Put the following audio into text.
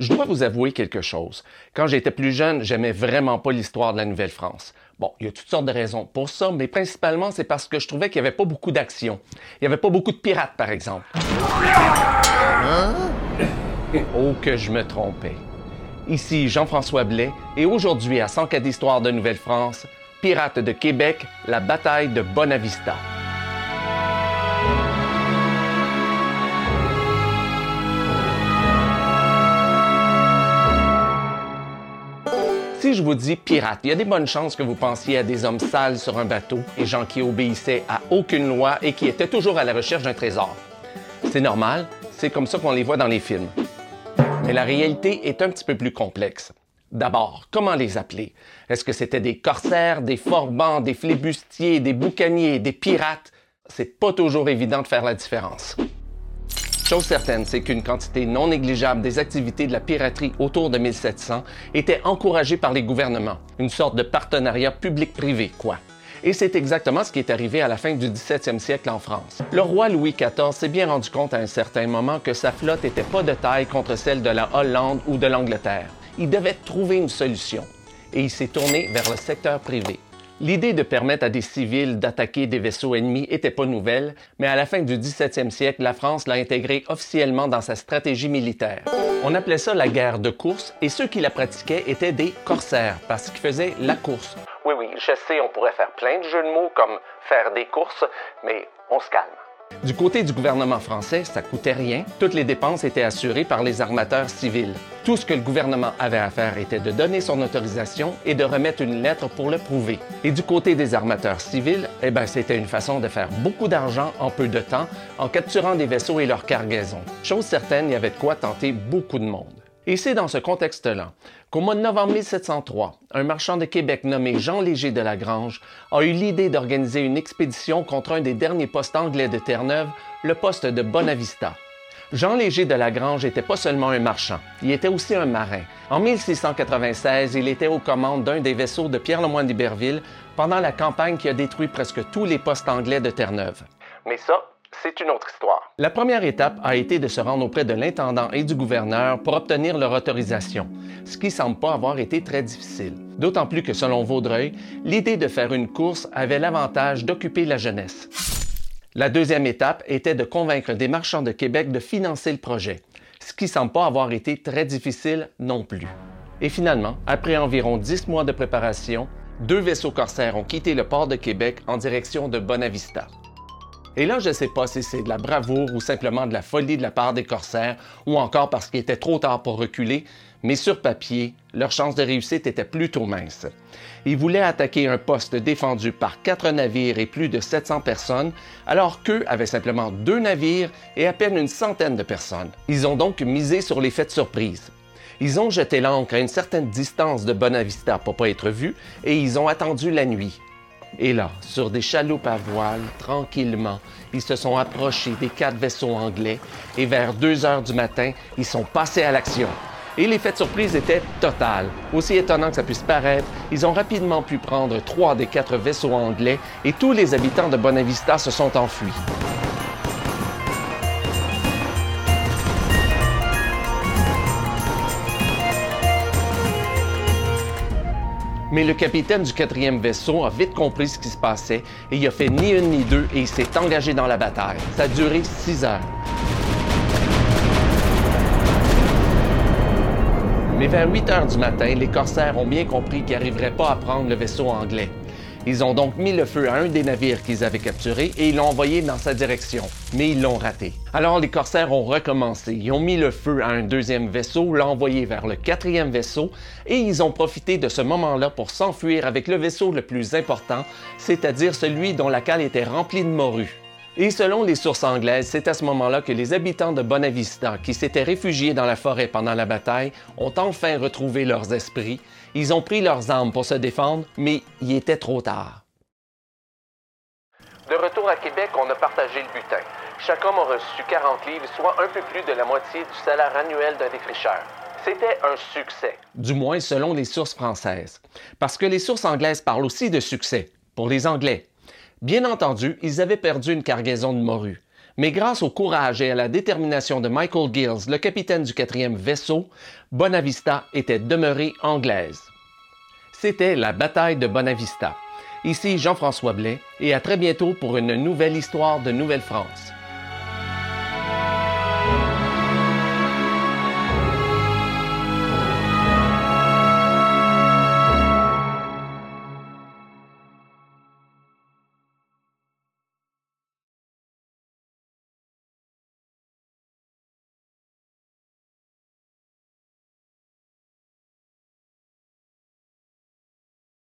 Je dois vous avouer quelque chose. Quand j'étais plus jeune, j'aimais vraiment pas l'histoire de la Nouvelle-France. Bon, il y a toutes sortes de raisons pour ça, mais principalement c'est parce que je trouvais qu'il n'y avait pas beaucoup d'action. Il n'y avait pas beaucoup de pirates, par exemple. Hein? Oh, que je me trompais. Ici Jean-François Blais, et aujourd'hui à 100 cas d'histoire de Nouvelle-France, Pirates de Québec, la bataille de Bonavista. Si je vous dis pirate, il y a des bonnes chances que vous pensiez à des hommes sales sur un bateau et gens qui obéissaient à aucune loi et qui étaient toujours à la recherche d'un trésor. C'est normal, c'est comme ça qu'on les voit dans les films. Mais la réalité est un petit peu plus complexe. D'abord, comment les appeler? Est-ce que c'était des corsaires, des forbans, des flébustiers, des boucaniers, des pirates? C'est pas toujours évident de faire la différence. Chose certaine, c'est qu'une quantité non négligeable des activités de la piraterie autour de 1700 était encouragée par les gouvernements, une sorte de partenariat public-privé, quoi. Et c'est exactement ce qui est arrivé à la fin du 17e siècle en France. Le roi Louis XIV s'est bien rendu compte à un certain moment que sa flotte n'était pas de taille contre celle de la Hollande ou de l'Angleterre. Il devait trouver une solution. Et il s'est tourné vers le secteur privé. L'idée de permettre à des civils d'attaquer des vaisseaux ennemis était pas nouvelle, mais à la fin du 17e siècle, la France l'a intégrée officiellement dans sa stratégie militaire. On appelait ça la guerre de course et ceux qui la pratiquaient étaient des corsaires parce qu'ils faisaient la course. Oui, oui, je sais, on pourrait faire plein de jeux de mots comme faire des courses, mais on se calme. Du côté du gouvernement français, ça coûtait rien. Toutes les dépenses étaient assurées par les armateurs civils. Tout ce que le gouvernement avait à faire était de donner son autorisation et de remettre une lettre pour le prouver. Et du côté des armateurs civils, eh ben, c'était une façon de faire beaucoup d'argent en peu de temps en capturant des vaisseaux et leurs cargaisons. Chose certaine, il y avait de quoi tenter beaucoup de monde. Et c'est dans ce contexte-là qu'au mois de novembre 1703, un marchand de Québec nommé Jean Léger de Lagrange a eu l'idée d'organiser une expédition contre un des derniers postes anglais de Terre-Neuve, le poste de Bonavista. Jean Léger de Lagrange n'était pas seulement un marchand, il était aussi un marin. En 1696, il était aux commandes d'un des vaisseaux de Pierre Lemoyne d'Iberville pendant la campagne qui a détruit presque tous les postes anglais de Terre-Neuve. Mais ça, c'est une autre histoire. La première étape a été de se rendre auprès de l'intendant et du gouverneur pour obtenir leur autorisation, ce qui semble pas avoir été très difficile. D'autant plus que selon Vaudreuil, l'idée de faire une course avait l'avantage d'occuper la jeunesse. La deuxième étape était de convaincre des marchands de Québec de financer le projet, ce qui semble pas avoir été très difficile non plus. Et finalement, après environ dix mois de préparation, deux vaisseaux corsaires ont quitté le port de Québec en direction de Bonavista. Et là, je ne sais pas si c'est de la bravoure ou simplement de la folie de la part des corsaires, ou encore parce qu'il était trop tard pour reculer, mais sur papier, leur chance de réussite était plutôt mince. Ils voulaient attaquer un poste défendu par quatre navires et plus de 700 personnes, alors qu'eux avaient simplement deux navires et à peine une centaine de personnes. Ils ont donc misé sur l'effet de surprise. Ils ont jeté l'ancre à une certaine distance de Bonavista pour pas être vus et ils ont attendu la nuit. Et là, sur des chaloupes à voile, tranquillement, ils se sont approchés des quatre vaisseaux anglais et vers 2 heures du matin, ils sont passés à l'action. Et l'effet de surprise était total. Aussi étonnant que ça puisse paraître, ils ont rapidement pu prendre trois des quatre vaisseaux anglais et tous les habitants de Bonavista se sont enfuis. Mais le capitaine du quatrième vaisseau a vite compris ce qui se passait et il a fait ni une ni deux et il s'est engagé dans la bataille. Ça a duré six heures. Mais vers 8 heures du matin, les corsaires ont bien compris qu'ils n'arriveraient pas à prendre le vaisseau anglais. Ils ont donc mis le feu à un des navires qu'ils avaient capturé et ils l'ont envoyé dans sa direction, mais ils l'ont raté. Alors les corsaires ont recommencé, ils ont mis le feu à un deuxième vaisseau, l'ont envoyé vers le quatrième vaisseau et ils ont profité de ce moment-là pour s'enfuir avec le vaisseau le plus important, c'est-à-dire celui dont la cale était remplie de morues. Et selon les sources anglaises, c'est à ce moment-là que les habitants de Bonavista, qui s'étaient réfugiés dans la forêt pendant la bataille, ont enfin retrouvé leurs esprits. Ils ont pris leurs armes pour se défendre, mais il était trop tard. De retour à Québec, on a partagé le butin. Chaque homme a reçu 40 livres, soit un peu plus de la moitié du salaire annuel d'un défricheur. C'était un succès. Du moins selon les sources françaises. Parce que les sources anglaises parlent aussi de succès, pour les Anglais. Bien entendu, ils avaient perdu une cargaison de morues. Mais grâce au courage et à la détermination de Michael Gills, le capitaine du quatrième vaisseau, Bonavista était demeurée anglaise. C'était la bataille de Bonavista. Ici Jean-François Blais et à très bientôt pour une nouvelle histoire de Nouvelle-France.